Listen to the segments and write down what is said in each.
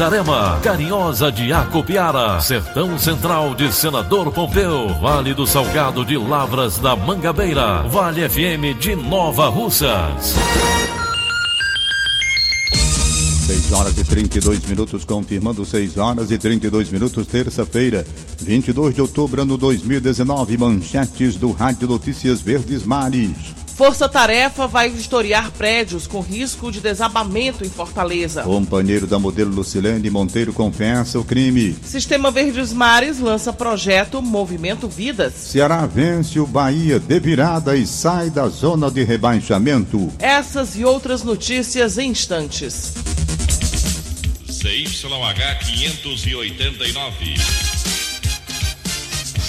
Itarema, Carinhosa de Acopiara, Sertão Central de Senador Pompeu, Vale do Salgado de Lavras da Mangabeira, Vale FM de Nova Russas. 6 horas e 32 minutos, confirmando 6 horas e 32 minutos, terça-feira, 22 de outubro, ano 2019. Manchetes do Rádio Notícias Verdes Mares. Força Tarefa vai vistoriar prédios com risco de desabamento em Fortaleza. Companheiro da modelo Lucilene Monteiro confessa o crime. Sistema Verdes Mares lança projeto Movimento Vidas. Ceará vence o Bahia de virada e sai da zona de rebaixamento. Essas e outras notícias em instantes. CYH 589.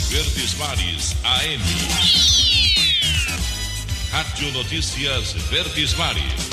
Verdes Mares AM. Rádio Notícias Verdes Mares.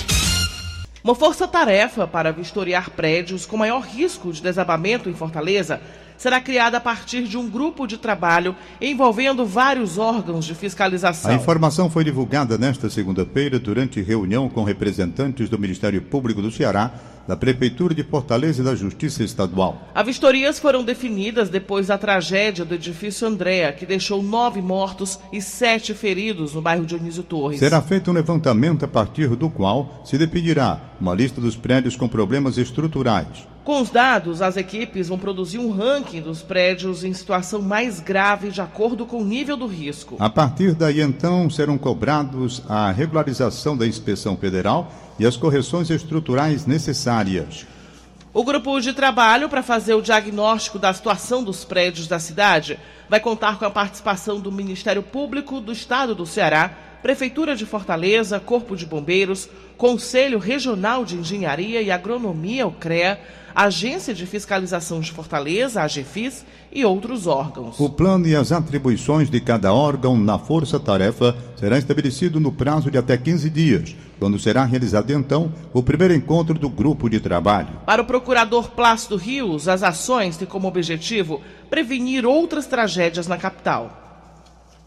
Uma força-tarefa para vistoriar prédios com maior risco de desabamento em Fortaleza será criada a partir de um grupo de trabalho envolvendo vários órgãos de fiscalização. A informação foi divulgada nesta segunda-feira durante reunião com representantes do Ministério Público do Ceará da Prefeitura de Fortaleza e da Justiça Estadual. As vistorias foram definidas depois da tragédia do edifício Andréa, que deixou nove mortos e sete feridos no bairro Dionísio Torres. Será feito um levantamento a partir do qual se definirá uma lista dos prédios com problemas estruturais. Com os dados, as equipes vão produzir um ranking dos prédios em situação mais grave de acordo com o nível do risco. A partir daí, então, serão cobrados a regularização da inspeção federal e as correções estruturais necessárias. O grupo de trabalho para fazer o diagnóstico da situação dos prédios da cidade vai contar com a participação do Ministério Público do Estado do Ceará, Prefeitura de Fortaleza, Corpo de Bombeiros, Conselho Regional de Engenharia e Agronomia, o CREA, Agência de Fiscalização de Fortaleza, a AGFIS, e outros órgãos. O plano e as atribuições de cada órgão na força-tarefa será estabelecido no prazo de até 15 dias, quando será realizado então o primeiro encontro do grupo de trabalho. Para o procurador Plácido Rios, as ações têm como objetivo prevenir outras tragédias na capital.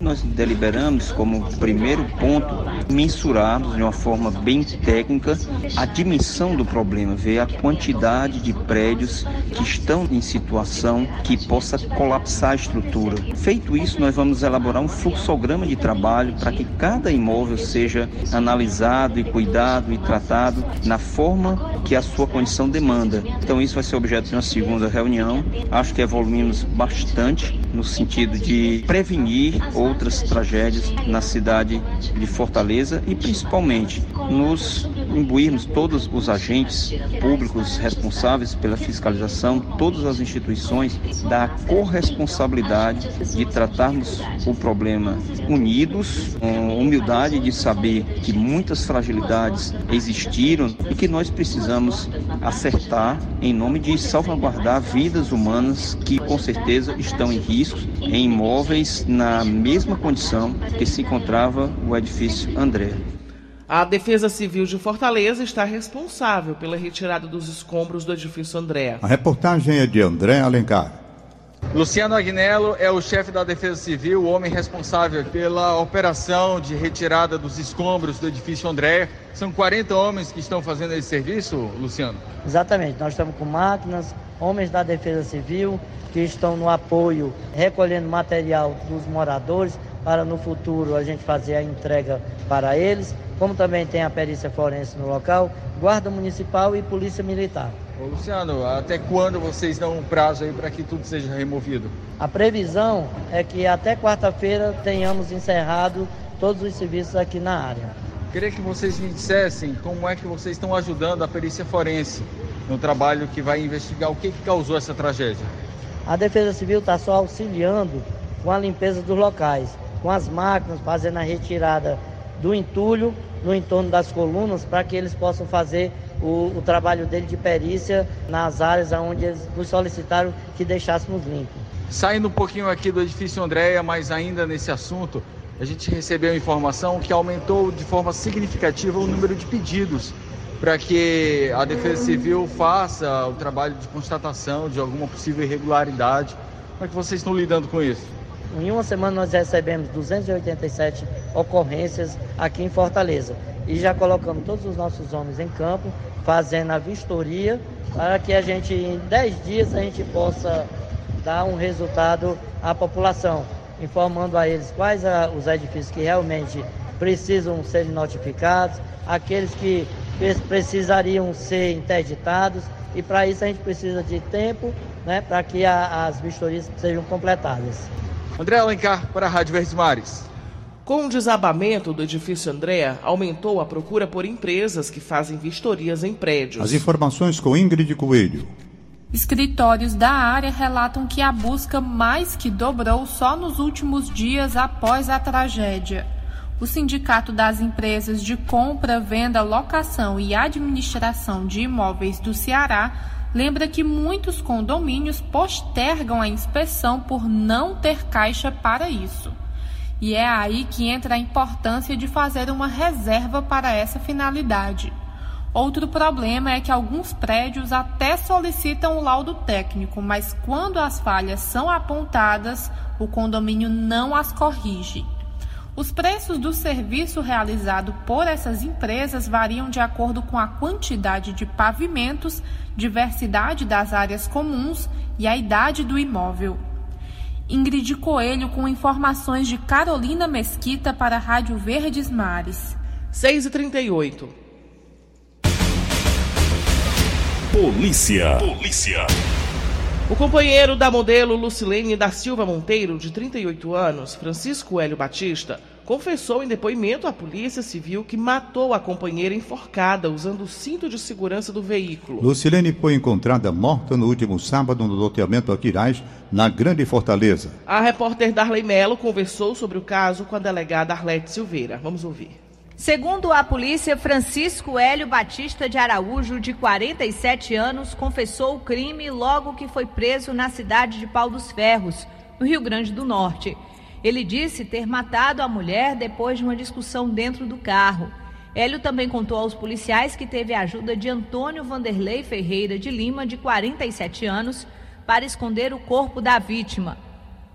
Nós deliberamos como primeiro ponto mensurarmos de uma forma bem técnica a dimensão do problema, ver a quantidade de prédios que estão em situação que possa colapsar a estrutura. Feito isso, nós vamos elaborar um fluxograma de trabalho para que cada imóvel seja analisado e cuidado e tratado na forma que a sua condição demanda. Então isso vai ser objeto de uma segunda reunião. Acho que evoluímos bastante no sentido de prevenir outras tragédias na cidade de Fortaleza e principalmente nos imbuirmos todos os agentes públicos responsáveis pela fiscalização, todas as instituições da corresponsabilidade de tratarmos o problema unidos, com humildade de saber que muitas fragilidades existiram e que nós precisamos acertar em nome de salvaguardar vidas humanas que com certeza estão em risco em imóveis na mesma condição que se encontrava o edifício André. A Defesa Civil de Fortaleza está responsável pela retirada dos escombros do edifício André. A reportagem é de André Alencar. Luciano Agnello é o chefe da Defesa Civil, o homem responsável pela operação de retirada dos escombros do edifício André. São 40 homens que estão fazendo esse serviço, Luciano? Exatamente, nós estamos com máquinas, homens da Defesa Civil que estão no apoio, recolhendo material dos moradores para no futuro a gente fazer a entrega para eles, como também tem a perícia forense no local, Guarda Municipal e Polícia Militar. Ô Luciano, até quando vocês dão um prazo aí para que tudo seja removido? A previsão é que até quarta-feira tenhamos encerrado todos os serviços aqui na área. Queria que vocês me dissessem como é que vocês estão ajudando a perícia forense no trabalho que vai investigar o que, que causou essa tragédia. A Defesa Civil está só auxiliando com a limpeza dos locais, com as máquinas, fazendo a retirada do entulho no entorno das colunas, para que eles possam fazer o, o trabalho dele de perícia nas áreas onde eles nos solicitaram que deixássemos limpo. Saindo um pouquinho aqui do edifício Andréia, mas ainda nesse assunto, a gente recebeu informação que aumentou de forma significativa o número de pedidos para que a Defesa Civil faça o trabalho de constatação de alguma possível irregularidade. Como é que vocês estão lidando com isso? Em uma semana nós recebemos 287 ocorrências aqui em Fortaleza e já colocamos todos os nossos homens em campo fazendo a vistoria para que a gente em 10 dias a gente possa dar um resultado à população, informando a eles quais a, os edifícios que realmente precisam ser notificados, aqueles que precisariam ser interditados e para isso a gente precisa de tempo né, para que a, as vistorias sejam completadas. André Alencar para a Rádio Verdes Mares. Com o desabamento do edifício Andréa, aumentou a procura por empresas que fazem vistorias em prédios. As informações com Ingrid Coelho. Escritórios da área relatam que a busca mais que dobrou só nos últimos dias após a tragédia. O Sindicato das Empresas de Compra, Venda, Locação e Administração de Imóveis do Ceará lembra que muitos condomínios postergam a inspeção por não ter caixa para isso. E é aí que entra a importância de fazer uma reserva para essa finalidade. Outro problema é que alguns prédios até solicitam o laudo técnico, mas quando as falhas são apontadas, o condomínio não as corrige. Os preços do serviço realizado por essas empresas variam de acordo com a quantidade de pavimentos, diversidade das áreas comuns e a idade do imóvel. Ingrid Coelho com informações de Carolina Mesquita para a Rádio Verdes Mares. 6 e 38 Polícia. Polícia. O companheiro da modelo Lucilene da Silva Monteiro, de 38 anos, Francisco Hélio Batista, confessou em depoimento à Polícia Civil que matou a companheira enforcada usando o cinto de segurança do veículo. Lucilene foi encontrada morta no último sábado no loteamento Aquiraz, na Grande Fortaleza. A repórter Darley Melo conversou sobre o caso com a delegada Arlete Silveira. Vamos ouvir. Segundo a polícia, Francisco Hélio Batista de Araújo, de 47 anos, confessou o crime logo que foi preso na cidade de Pau dos Ferros, no Rio Grande do Norte. Ele disse ter matado a mulher depois de uma discussão dentro do carro. Hélio também contou aos policiais que teve a ajuda de Antônio Vanderlei Ferreira de Lima, de 47 anos, para esconder o corpo da vítima.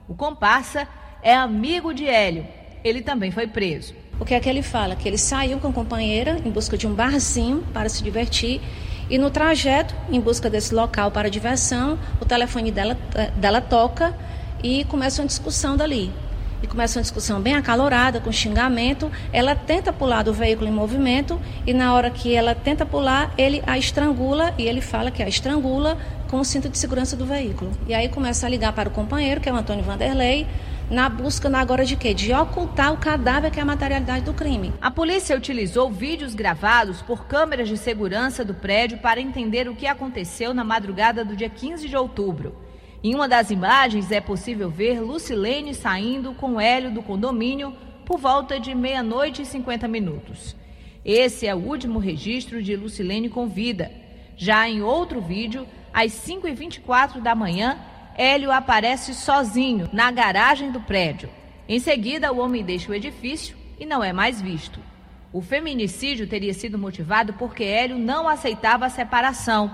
O comparsa é amigo de Hélio. Ele também foi preso. O que é que ele fala? Que ele saiu com a companheira em busca de um barzinho para se divertir e no trajeto, em busca desse local para diversão, o telefone dela, eh, dela toca e começa uma discussão dali e começa uma discussão bem acalorada, com xingamento. Ela tenta pular do veículo em movimento e na hora que ela tenta pular, ele a estrangula e ele fala que a estrangula com o cinto de segurança do veículo. E aí começa a ligar para o companheiro, que é o Antônio Vanderlei, na busca na agora de quê? De ocultar o cadáver que é a materialidade do crime. A polícia utilizou vídeos gravados por câmeras de segurança do prédio para entender o que aconteceu na madrugada do dia 15 de outubro. Em uma das imagens é possível ver Lucilene saindo com Hélio do condomínio por volta de meia-noite e 50 minutos. Esse é o último registro de Lucilene com vida. Já em outro vídeo, às 5h24 da manhã, Hélio aparece sozinho na garagem do prédio. Em seguida, o homem deixa o edifício e não é mais visto. O feminicídio teria sido motivado porque Hélio não aceitava a separação.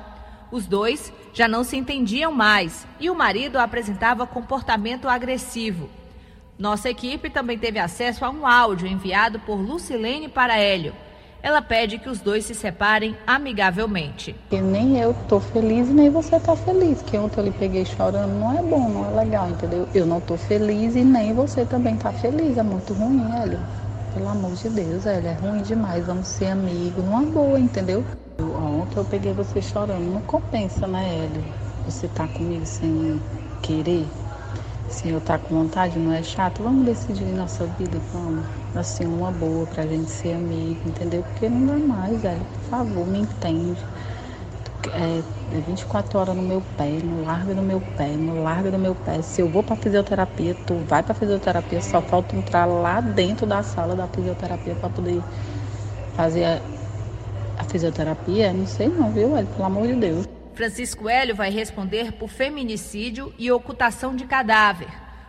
Os dois já não se entendiam mais e o marido apresentava comportamento agressivo. Nossa equipe também teve acesso a um áudio enviado por Lucilene para Hélio. Ela pede que os dois se separem amigavelmente. E nem eu tô feliz, nem você tá feliz. Que ontem eu lhe peguei chorando não é bom, não é legal, entendeu? Eu não tô feliz e nem você também tá feliz. É muito ruim, Hélio. Pelo amor de Deus, Hélio, é ruim demais. Vamos ser amigos, numa boa, entendeu? Ontem eu peguei você chorando. Não compensa, né, Hélio? Você tá comigo sem querer, eu estar tá com vontade, não é chato? Vamos decidir nossa vida, vamos. Assim, uma boa pra gente ser amigo, entendeu? Porque não dá mais, Hélio. Por favor, me entende. é, é 24 horas no meu pé, não larga do meu pé, não larga do meu pé. Se eu vou para fisioterapia, tu vai para fisioterapia, só falta entrar lá dentro da sala da fisioterapia para poder fazer a, a fisioterapia. Não sei não, viu, Hélio? Pelo amor de Deus. Francisco Hélio vai responder por feminicídio e ocultação de cadáver.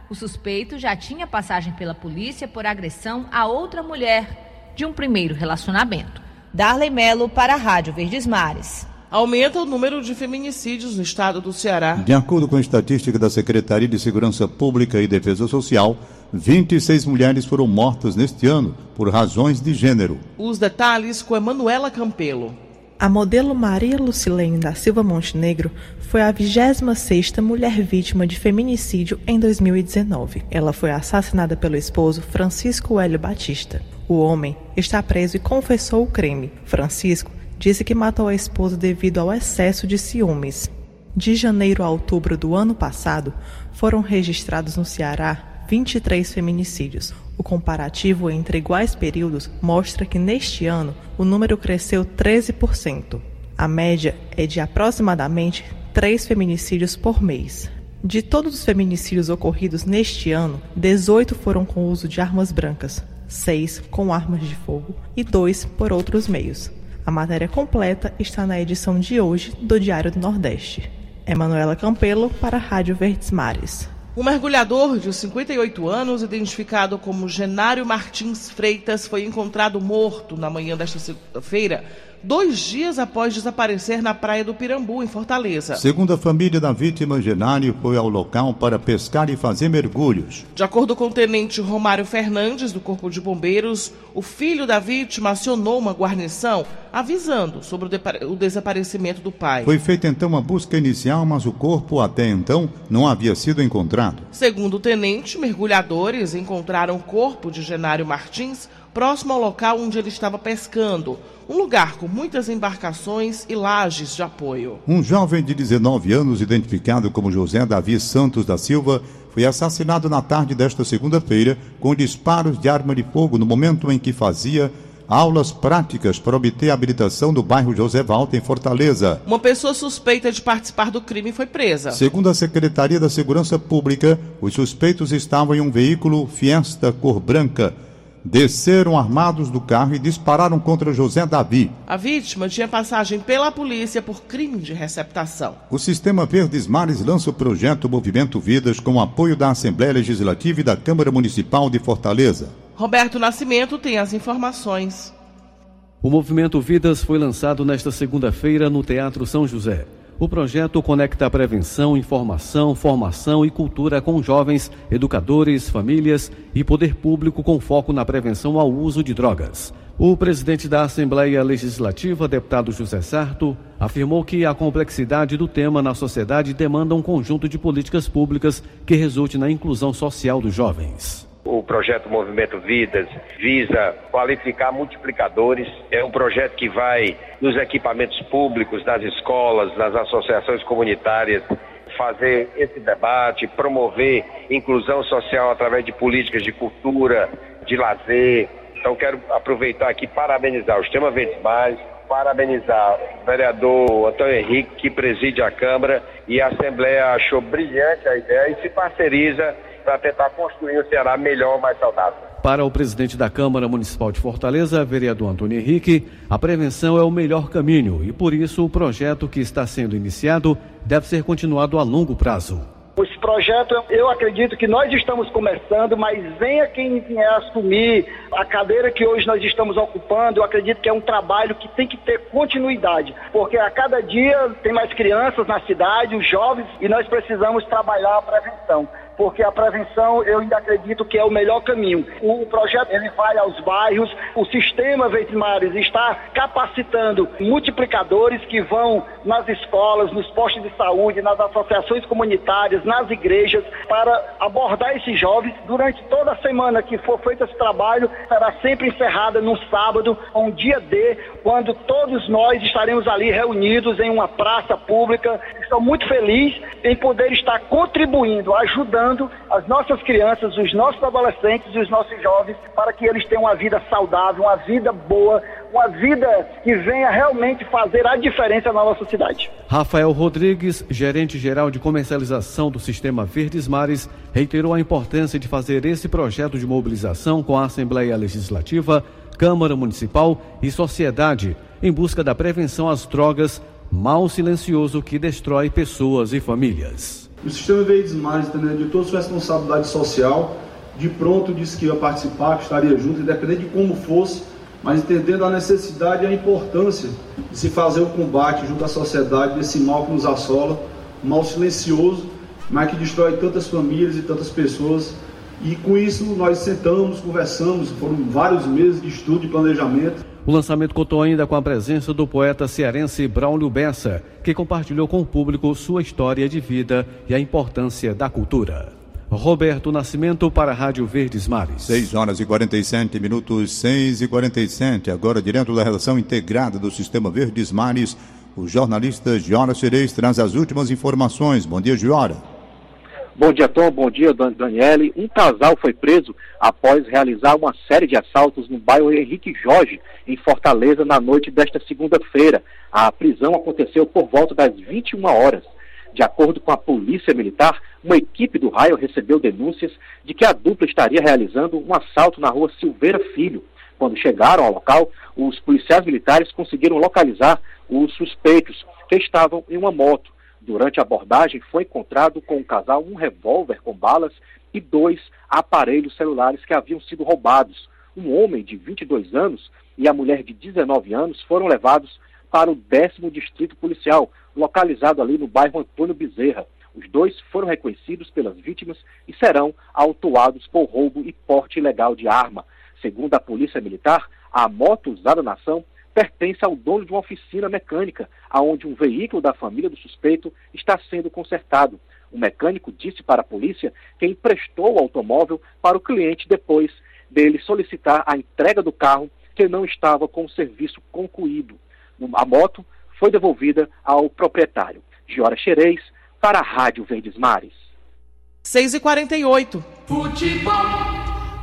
O suspeito já tinha passagem pela polícia por agressão a outra mulher de um primeiro relacionamento. Darley Melo para a Rádio Verdes Mares. Aumenta o número de feminicídios no estado do Ceará. De acordo com a estatística da Secretaria de Segurança Pública e Defesa Social, 26 mulheres foram mortas neste ano por razões de gênero. Os detalhes com Emanuela Campelo. A modelo Maria Lucilene da Silva Montenegro foi a 26ª mulher vítima de feminicídio em 2019. Ela foi assassinada pelo esposo Francisco Hélio Batista. O homem está preso e confessou o crime. Francisco disse que matou a esposa devido ao excesso de ciúmes. De janeiro a outubro do ano passado, foram registrados no Ceará 23 feminicídios. O comparativo entre iguais períodos mostra que neste ano o número cresceu 13%. A média é de aproximadamente 3 feminicídios por mês. De todos os feminicídios ocorridos neste ano, 18 foram com uso de armas brancas, 6 com armas de fogo e 2 por outros meios. A matéria completa está na edição de hoje do Diário do Nordeste. Emanuela Campelo para a Rádio Verdes Mares. Um mergulhador de 58 anos, identificado como Genário Martins Freitas, foi encontrado morto na manhã desta segunda-feira dois dias após desaparecer na praia do Pirambu, em Fortaleza. Segundo a família da vítima, Genário foi ao local para pescar e fazer mergulhos. De acordo com o tenente Romário Fernandes, do Corpo de Bombeiros, o filho da vítima acionou uma guarnição avisando sobre o, desaparecimento do pai. Foi feita então uma busca inicial, mas o corpo até então não havia sido encontrado. Segundo o tenente, mergulhadores encontraram o corpo de Genário Martins próximo ao local onde ele estava pescando, um lugar com muitas embarcações e lajes de apoio. Um jovem de 19 anos, identificado como José Davi Santos da Silva, foi assassinado na tarde desta segunda-feira com disparos de arma de fogo no momento em que fazia aulas práticas para obter a habilitação do bairro José Valta, em Fortaleza. Uma pessoa suspeita de participar do crime foi presa. Segundo a Secretaria da Segurança Pública, os suspeitos estavam em um veículo Fiesta cor branca desceram armados do carro e dispararam contra José Davi. A vítima tinha passagem pela polícia por crime de receptação. O Sistema Verdes Mares lança o projeto Movimento Vidas com apoio da Assembleia Legislativa e da Câmara Municipal de Fortaleza. Roberto Nascimento tem as informações. O Movimento Vidas foi lançado nesta segunda-feira no Teatro São José. O projeto conecta prevenção, informação, formação e cultura com jovens, educadores, famílias e poder público com foco na prevenção ao uso de drogas. O presidente da Assembleia Legislativa, deputado José Sarto, afirmou que a complexidade do tema na sociedade demanda um conjunto de políticas públicas que resulte na inclusão social dos jovens. O projeto Movimento Vidas visa qualificar multiplicadores. É um projeto que vai nos equipamentos públicos, nas escolas, nas associações comunitárias, fazer esse debate, promover inclusão social através de políticas de cultura, de lazer. Então, quero aproveitar aqui parabenizar o Sistema Verdes Mais, parabenizar o vereador Antônio Henrique, que preside a Câmara, e a Assembleia achou brilhante a ideia e se parceriza para tentar construir um Ceará melhor, mais saudável. Para o presidente da Câmara Municipal de Fortaleza, vereador Antônio Henrique, a prevenção é o melhor caminho e, por isso, o projeto que está sendo iniciado deve ser continuado a longo prazo. Esse projeto, eu acredito que nós estamos começando, mas venha quem vier assumir a cadeira que hoje nós estamos ocupando, eu acredito que é um trabalho que tem que ter continuidade, porque a cada dia tem mais crianças na cidade, os jovens, e nós precisamos trabalhar a prevenção porque a prevenção eu ainda acredito que é o melhor caminho. O projeto ele vai aos bairros, o sistema Veitimares está capacitando multiplicadores que vão nas escolas, nos postos de saúde, nas associações comunitárias, nas igrejas, para abordar esses jovens durante toda a semana que for feito esse trabalho, será sempre encerrada no sábado, um dia D, quando todos nós estaremos ali reunidos em uma praça pública. Estou muito feliz em poder estar contribuindo, ajudando as nossas crianças, os nossos adolescentes e os nossos jovens para que eles tenham uma vida saudável, uma vida boa, uma vida que venha realmente fazer a diferença na nossa cidade. Rafael Rodrigues, gerente geral de comercialização do Sistema Verdes Mares, reiterou a importância de fazer esse projeto de mobilização com a Assembleia Legislativa, Câmara Municipal e sociedade em busca da prevenção às drogas, mal silencioso que destrói pessoas e famílias. O Sistema Mares também de toda sua responsabilidade social, de pronto disse que ia participar, que estaria junto, independente de como fosse, mas entendendo a necessidade e a importância de se fazer o combate junto à sociedade desse mal que nos assola, mal silencioso, mas que destrói tantas famílias e tantas pessoas. E com isso nós sentamos, conversamos, foram vários meses de estudo e planejamento. O lançamento contou ainda com a presença do poeta cearense Braulio Bessa, que compartilhou com o público sua história de vida e a importância da cultura. Roberto Nascimento para a Rádio Verdes Mares. 6 horas e 47 minutos, 6 e 47. Agora, direto da relação integrada do Sistema Verdes Mares, o jornalista Giora Cereis traz as últimas informações. Bom dia, Giora. Bom dia, Tom. Bom dia, Daniele. Um casal foi preso após realizar uma série de assaltos no bairro Henrique Jorge, em Fortaleza, na noite desta segunda-feira. A prisão aconteceu por volta das 21 horas. De acordo com a Polícia Militar, uma equipe do raio recebeu denúncias de que a dupla estaria realizando um assalto na rua Silveira Filho. Quando chegaram ao local, os policiais militares conseguiram localizar os suspeitos, que estavam em uma moto. Durante a abordagem, foi encontrado com o casal um revólver com balas e dois aparelhos celulares que haviam sido roubados. Um homem de 22 anos e a mulher de 19 anos foram levados para o décimo distrito policial, localizado ali no bairro Antônio Bezerra. Os dois foram reconhecidos pelas vítimas e serão autuados por roubo e porte ilegal de arma. Segundo a Polícia Militar, a moto usada na ação pertence ao dono de uma oficina mecânica, aonde um veículo da família do suspeito está sendo consertado. O mecânico disse para a polícia que emprestou o automóvel para o cliente depois dele solicitar a entrega do carro que não estava com o serviço concluído. A moto foi devolvida ao proprietário. Giora Xerez, para a Rádio Verdes Mares. 6 e 48 Futebol.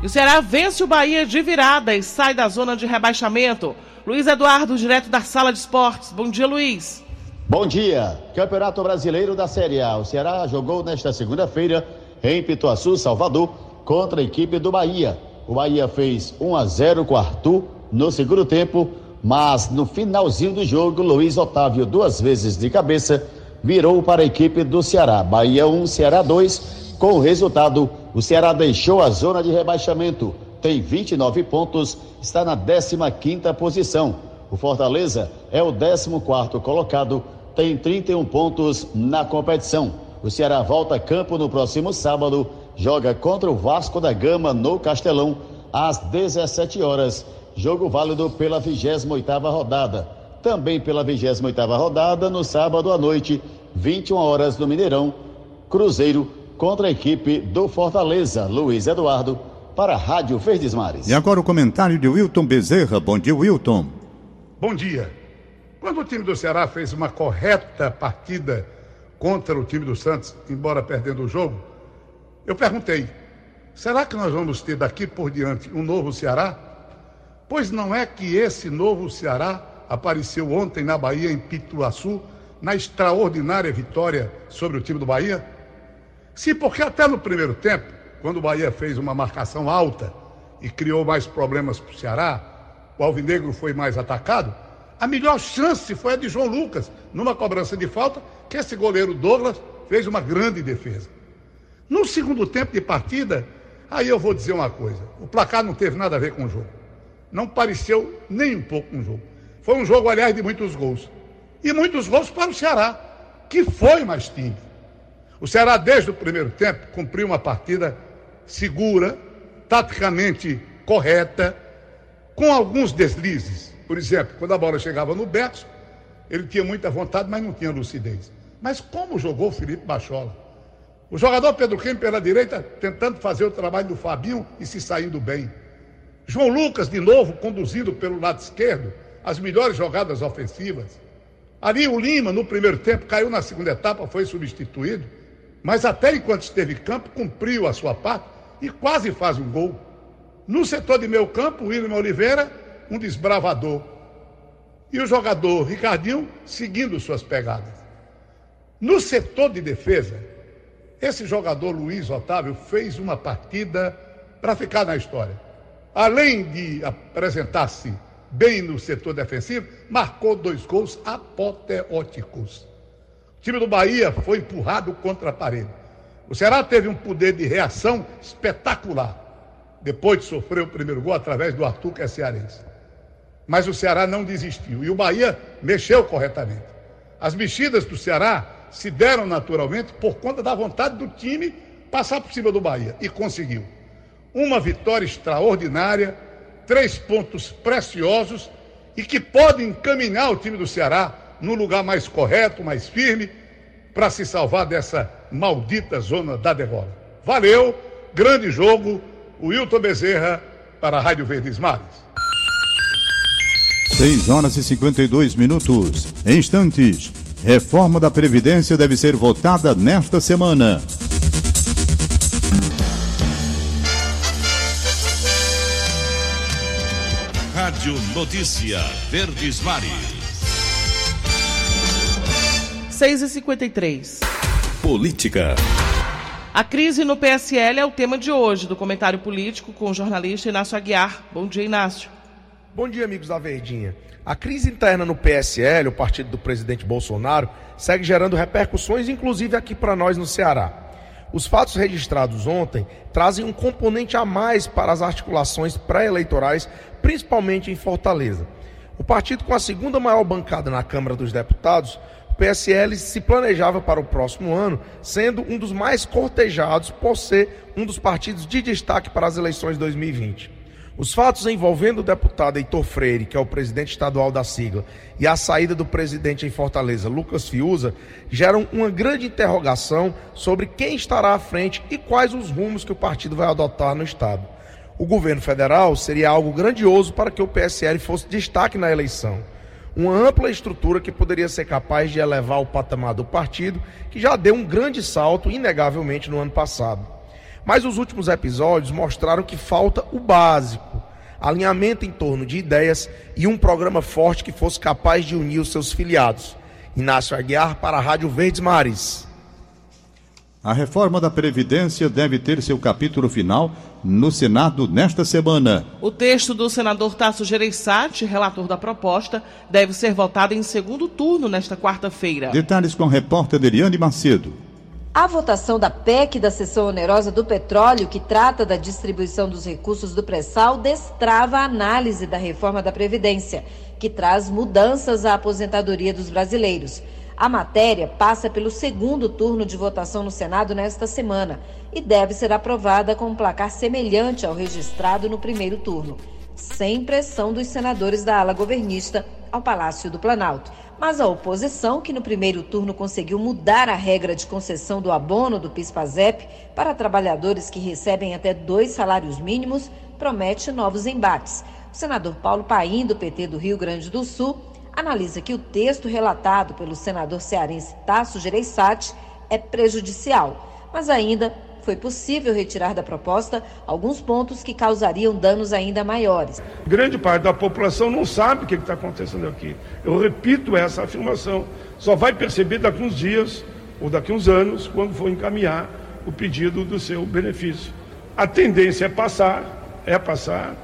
E o Ceará vence o Bahia de virada e sai da zona de rebaixamento. Luiz Eduardo, direto da Sala de Esportes. Bom dia, Luiz. Bom dia. Campeonato Brasileiro da Série A. O Ceará jogou nesta segunda-feira em Pituaçu, Salvador, contra a equipe do Bahia. O Bahia fez 1 a 0 com Arthur no segundo tempo, mas no finalzinho do jogo, Luiz Otávio, duas vezes de cabeça, virou para a equipe do Ceará. Bahia 1, Ceará 2. Com o resultado, o Ceará deixou a zona de rebaixamento. Tem 29 pontos, está na 15 posição. O Fortaleza é o 14 colocado, tem 31 pontos na competição. O Ceará volta a campo no próximo sábado, joga contra o Vasco da Gama no Castelão às 17 horas. Jogo válido pela 28ª rodada também pela 28 rodada, no sábado à noite, 21 horas no Mineirão, Cruzeiro contra a equipe do Fortaleza. Luiz Eduardo, para a Rádio Verdes Mares. E agora o comentário de Wilton Bezerra. Bom dia, Wilton. Bom dia. Quando o time do Ceará fez uma correta partida contra o time do Santos, embora perdendo o jogo, eu perguntei: será que nós vamos ter daqui por diante um novo Ceará? Pois não é que esse novo Ceará apareceu ontem na Bahia, em Pituaçu, na extraordinária vitória sobre o time do Bahia? Sim, porque até no primeiro tempo, quando o Bahia fez uma marcação alta e criou mais problemas para o Ceará, o Alvinegro foi mais atacado, a melhor chance foi a de João Lucas, numa cobrança de falta, que esse goleiro Douglas fez uma grande defesa. No segundo tempo de partida, aí eu vou dizer uma coisa: o placar não teve nada a ver com o jogo. Não pareceu nem um pouco um jogo. Foi um jogo, aliás, de muitos gols. E muitos gols para o Ceará, que foi mais time. O Ceará, desde o primeiro tempo, cumpriu uma partida segura, taticamente correta, com alguns deslizes. Por exemplo, quando a bola chegava no Betis, ele tinha muita vontade, mas não tinha lucidez. Mas como jogou o Felipe Bachola? O jogador Pedro Quem pela direita, tentando fazer o trabalho do Fabinho e se saindo bem. João Lucas, de novo, conduzido pelo lado esquerdo, as melhores jogadas ofensivas. Ali o Lima, no primeiro tempo, caiu na segunda etapa, foi substituído, mas até enquanto esteve em campo, cumpriu a sua parte e quase faz um gol. No setor de meio campo, o William Oliveira, um desbravador. E o jogador Ricardinho seguindo suas pegadas. No setor de defesa, esse jogador Luiz Otávio fez uma partida para ficar na história. Além de apresentar-se bem no setor defensivo, marcou dois gols apoteóticos. O time do Bahia foi empurrado contra a parede. O Ceará teve um poder de reação espetacular, depois de sofrer o primeiro gol através do Arthur, que é cearense. Mas o Ceará não desistiu e o Bahia mexeu corretamente. As mexidas do Ceará se deram naturalmente por conta da vontade do time passar por cima do Bahia e conseguiu. Uma vitória extraordinária, três pontos preciosos e que podem encaminhar o time do Ceará no lugar mais correto, mais firme, para se salvar dessa maldita zona da derrota. Valeu, grande jogo, Wilton Bezerra para a Rádio Verdes Mares. 6 horas e 52 minutos. Em instantes, reforma da Previdência deve ser votada nesta semana. Rádio Notícia Verdes Mares. 6 e 53 Política. A crise no PSL é o tema de hoje do comentário político com o jornalista Inácio Aguiar. Bom dia, Inácio. Bom dia, amigos da Verdinha. A crise interna no PSL, o partido do presidente Bolsonaro, segue gerando repercussões, inclusive aqui para nós no Ceará. Os fatos registrados ontem trazem um componente a mais para as articulações pré-eleitorais, principalmente em Fortaleza. O partido com a segunda maior bancada na Câmara dos Deputados, PSL se planejava para o próximo ano, sendo um dos mais cortejados por ser um dos partidos de destaque para as eleições de 2020. Os fatos envolvendo o deputado Heitor Freire, que é o presidente estadual da sigla, e a saída do presidente em Fortaleza, Lucas Fiuza, geram uma grande interrogação sobre quem estará à frente e quais os rumos que o partido vai adotar no estado. O governo federal seria algo grandioso para que o PSL fosse destaque na eleição. Uma ampla estrutura que poderia ser capaz de elevar o patamar do partido, que já deu um grande salto, inegavelmente, no ano passado. Mas os últimos episódios mostraram que falta o básico: alinhamento em torno de ideias e um programa forte que fosse capaz de unir os seus filiados. Inácio Aguiar para a Rádio Verdes Mares. A reforma da Previdência deve ter seu capítulo final no Senado nesta semana. O texto do senador Tasso Gereissati, relator da proposta, deve ser votado em segundo turno nesta quarta-feira. Detalhes com a repórter Eliane Macedo. A votação da PEC da seção onerosa do petróleo, que trata da distribuição dos recursos do pré-sal, destrava a análise da reforma da Previdência, que traz mudanças à aposentadoria dos brasileiros. A matéria passa pelo segundo turno de votação no Senado nesta semana e deve ser aprovada com um placar semelhante ao registrado no primeiro turno, sem pressão dos senadores da ala governista ao Palácio do Planalto. Mas a oposição, que no primeiro turno conseguiu mudar a regra de concessão do abono do PIS-PASEP para trabalhadores que recebem até dois salários mínimos, promete novos embates. O senador Paulo Paim, do PT do Rio Grande do Sul, analisa que o texto relatado pelo senador cearense Tasso Gereissati é prejudicial, mas ainda foi possível retirar da proposta alguns pontos que causariam danos ainda maiores. Grande parte da população não sabe o que está acontecendo aqui. Eu repito essa afirmação. Só vai perceber daqui uns dias ou daqui uns anos, quando for encaminhar o pedido do seu benefício. A tendência é passar, é passar,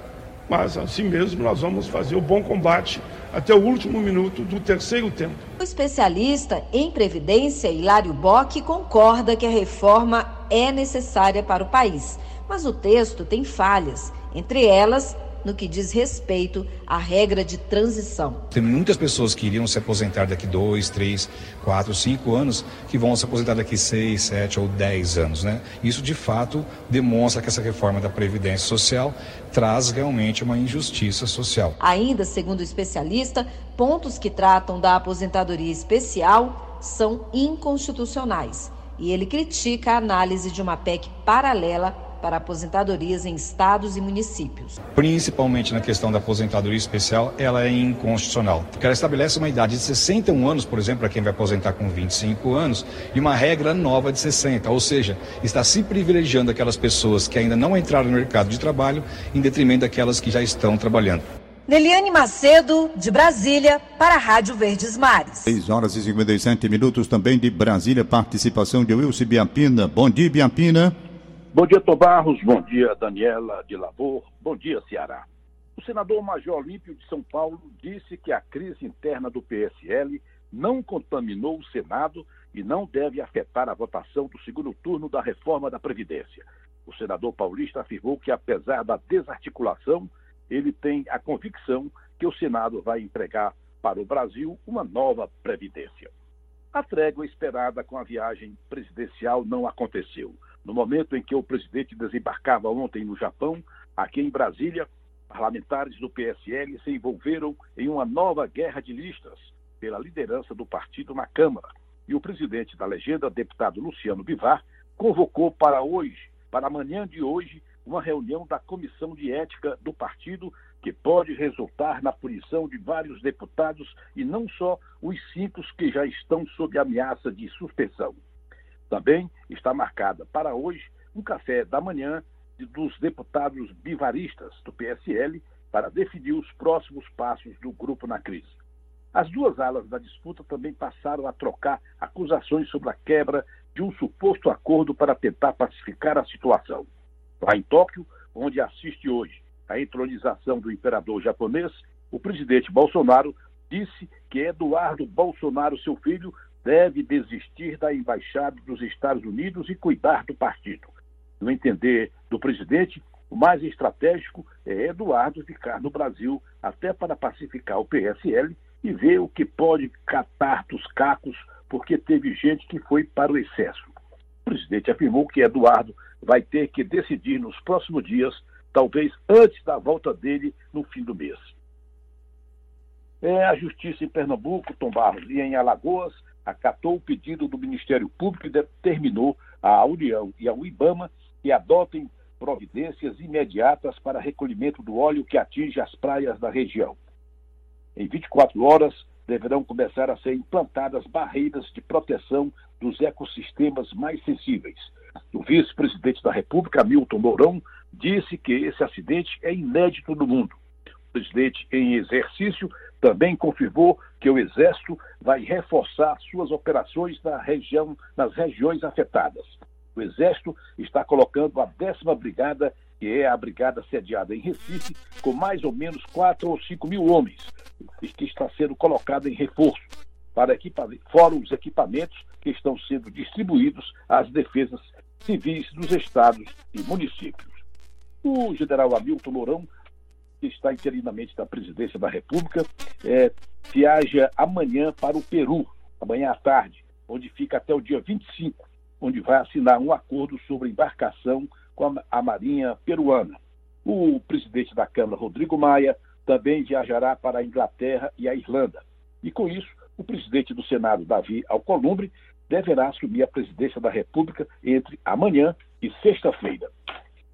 mas assim mesmo nós vamos fazer o bom combate até o último minuto do terceiro tempo. O especialista em previdência, Hilário Bock, concorda que a reforma é necessária para o país, mas o texto tem falhas, entre elas no que diz respeito à regra de transição. Tem muitas pessoas que iriam se aposentar daqui dois, três, quatro, cinco anos, que vão se aposentar daqui seis, sete ou dez anos, né? Isso de fato demonstra que essa reforma da previdência social traz realmente uma injustiça social. Ainda, segundo o especialista, pontos que tratam da aposentadoria especial são inconstitucionais. E ele critica a análise de uma PEC paralela para aposentadorias em estados e municípios. Principalmente na questão da aposentadoria especial, ela é inconstitucional. Porque ela estabelece uma idade de 61 anos, por exemplo, para quem vai aposentar com 25 anos, e uma regra nova de 60. Ou seja, está se privilegiando aquelas pessoas que ainda não entraram no mercado de trabalho em detrimento daquelas que já estão trabalhando. Neliane Macedo, de Brasília, para a Rádio Verdes Mares. 6 horas e 57 minutos também de Brasília, participação de Wilson Biampina. Bom dia, Biampina. Bom dia, Tom Barros. Bom dia, Daniela de Lavor. Bom dia, Ceará. O senador Major Olímpio de São Paulo disse que a crise interna do PSL não contaminou o Senado e não deve afetar a votação do segundo turno da reforma da Previdência. O senador paulista afirmou que, apesar da desarticulação, ele tem a convicção que o Senado vai entregar para o Brasil uma nova Previdência. A trégua esperada com a viagem presidencial não aconteceu. No momento em que o presidente desembarcava ontem no Japão, aqui em Brasília, parlamentares do PSL se envolveram em uma nova guerra de listas pela liderança do partido na Câmara. E o presidente da legenda, deputado Luciano Bivar, convocou para hoje, para amanhã de hoje, uma reunião da Comissão de Ética do partido que pode resultar na punição de vários deputados e não só os cinco que já estão sob ameaça de suspensão. Também está marcada para hoje um café da manhã dos deputados bivaristas do PSL para definir os próximos passos do grupo na crise. As duas alas da disputa também passaram a trocar acusações sobre a quebra de um suposto acordo para tentar pacificar a situação. Lá em Tóquio, onde assiste hoje a entronização do imperador japonês, o presidente Bolsonaro disse que Eduardo Bolsonaro, seu filho, deve desistir da embaixada dos Estados Unidos e cuidar do partido. No entender do presidente, o mais estratégico é Eduardo ficar no Brasil até para pacificar o PSL e ver o que pode catar dos cacos, porque teve gente que foi para o excesso. O presidente afirmou que Eduardo vai ter que decidir nos próximos dias, talvez antes da volta dele no fim do mês. É, a Justiça em Pernambuco, Tom Barros, e em Alagoas acatou o pedido do Ministério Público e determinou à União e ao IBAMA que adotem providências imediatas para recolhimento do óleo que atinge as praias da região. Em 24 horas, deverão começar a ser implantadas barreiras de proteção dos ecossistemas mais sensíveis, o vice-presidente da República, Milton Mourão, disse que esse acidente é inédito no mundo. O presidente, em exercício, também confirmou que o Exército vai reforçar suas operações na região, nas regiões afetadas. O Exército está colocando a décima brigada, que é a brigada sediada em Recife, com mais ou menos 4 ou 5 mil homens, que está sendo colocada em reforço, para fora os equipamentos que estão sendo distribuídos às defesas civis dos estados e municípios. O general Hamilton Mourão, que está interinamente na presidência da República, é, viaja amanhã para o Peru, amanhã à tarde, onde fica até o dia 25, onde vai assinar um acordo sobre embarcação com a, a Marinha peruana. O presidente da Câmara, Rodrigo Maia, também viajará para a Inglaterra e a Irlanda. E com isso, o presidente do Senado, Davi Alcolumbre, deverá assumir a presidência da República entre amanhã e sexta-feira.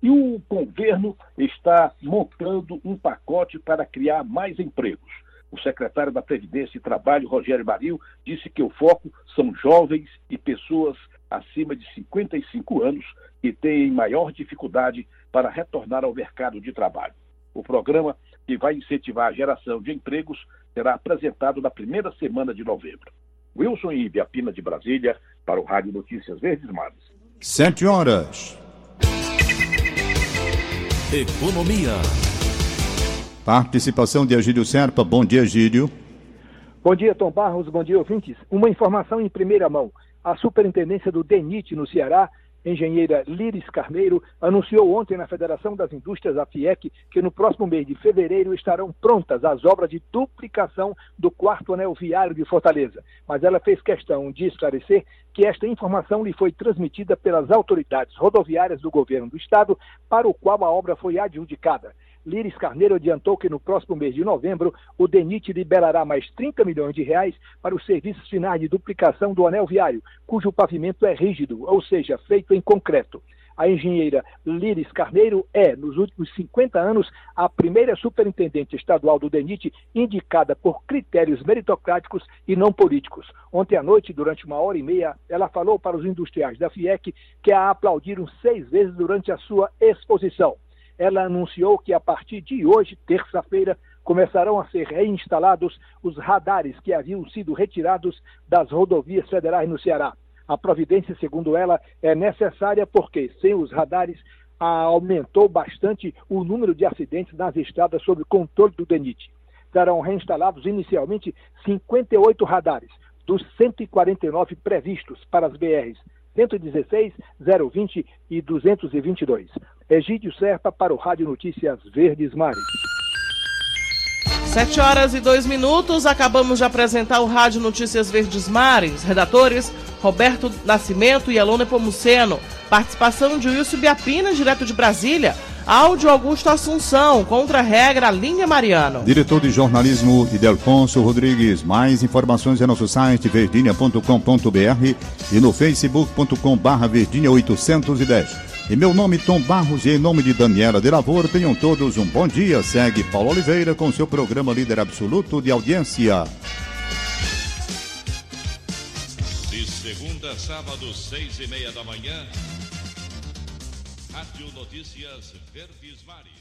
E o governo está montando um pacote para criar mais empregos. O secretário da Previdência e Trabalho, Rogério Baril, disse que o foco são jovens e pessoas acima de 55 anos que têm maior dificuldade para retornar ao mercado de trabalho. O programa, que vai incentivar a geração de empregos, será apresentado na primeira semana de novembro. Wilson Ibiapina de Brasília, para o Rádio Notícias Verdes Mares. Sete horas. Economia. Participação de Agílio Serpa. Bom dia, Agílio. Bom dia, Tom Barros. Bom dia, ouvintes. Uma informação em primeira mão. A superintendência do DENIT no Ceará engenheira Liris Carneiro, anunciou ontem na Federação das Indústrias, a FIEC, que no próximo mês de fevereiro estarão prontas as obras de duplicação do quarto anel viário de Fortaleza. Mas ela fez questão de esclarecer que esta informação lhe foi transmitida pelas autoridades rodoviárias do governo do estado, para o qual a obra foi adjudicada. Liris Carneiro adiantou que no próximo mês de novembro o DENIT liberará mais 30 milhões de reais para os serviços finais de duplicação do anel viário, cujo pavimento é rígido, ou seja, feito em concreto. A engenheira Liris Carneiro é, nos últimos 50 anos, a primeira superintendente estadual do DENIT indicada por critérios meritocráticos e não políticos. Ontem à noite, durante uma hora e meia, ela falou para os industriais da FIEC que a aplaudiram seis vezes durante a sua exposição ela anunciou que a partir de hoje, terça-feira, começarão a ser reinstalados os radares que haviam sido retirados das rodovias federais no Ceará. A providência, segundo ela, é necessária porque, sem os radares, aumentou bastante o número de acidentes nas estradas sob controle do DENIT. Serão reinstalados inicialmente 58 radares, dos 149 previstos para as BRs 116, 020 e 222. Egídio Serpa para o Rádio Notícias Verdes Mares. Sete horas e dois minutos, acabamos de apresentar o Rádio Notícias Verdes Mares. Redatores Roberto Nascimento e Alona Pomuceno. Participação de Wilson Biapina, direto de Brasília. Áudio Augusto Assunção, contra a regra Linha Mariano. Diretor de jornalismo Idelfonso Rodrigues. Mais informações é nosso site verdinha.com.br e no facebook.com barra verdinha 810. Em meu nome, Tom Barros, e em nome de Daniela de Lavor, tenham todos um bom dia. Segue Paulo Oliveira com seu programa Líder Absoluto de Audiência. De segunda a sábado, seis e meia da manhã, Rádio Notícias Verdes Mares.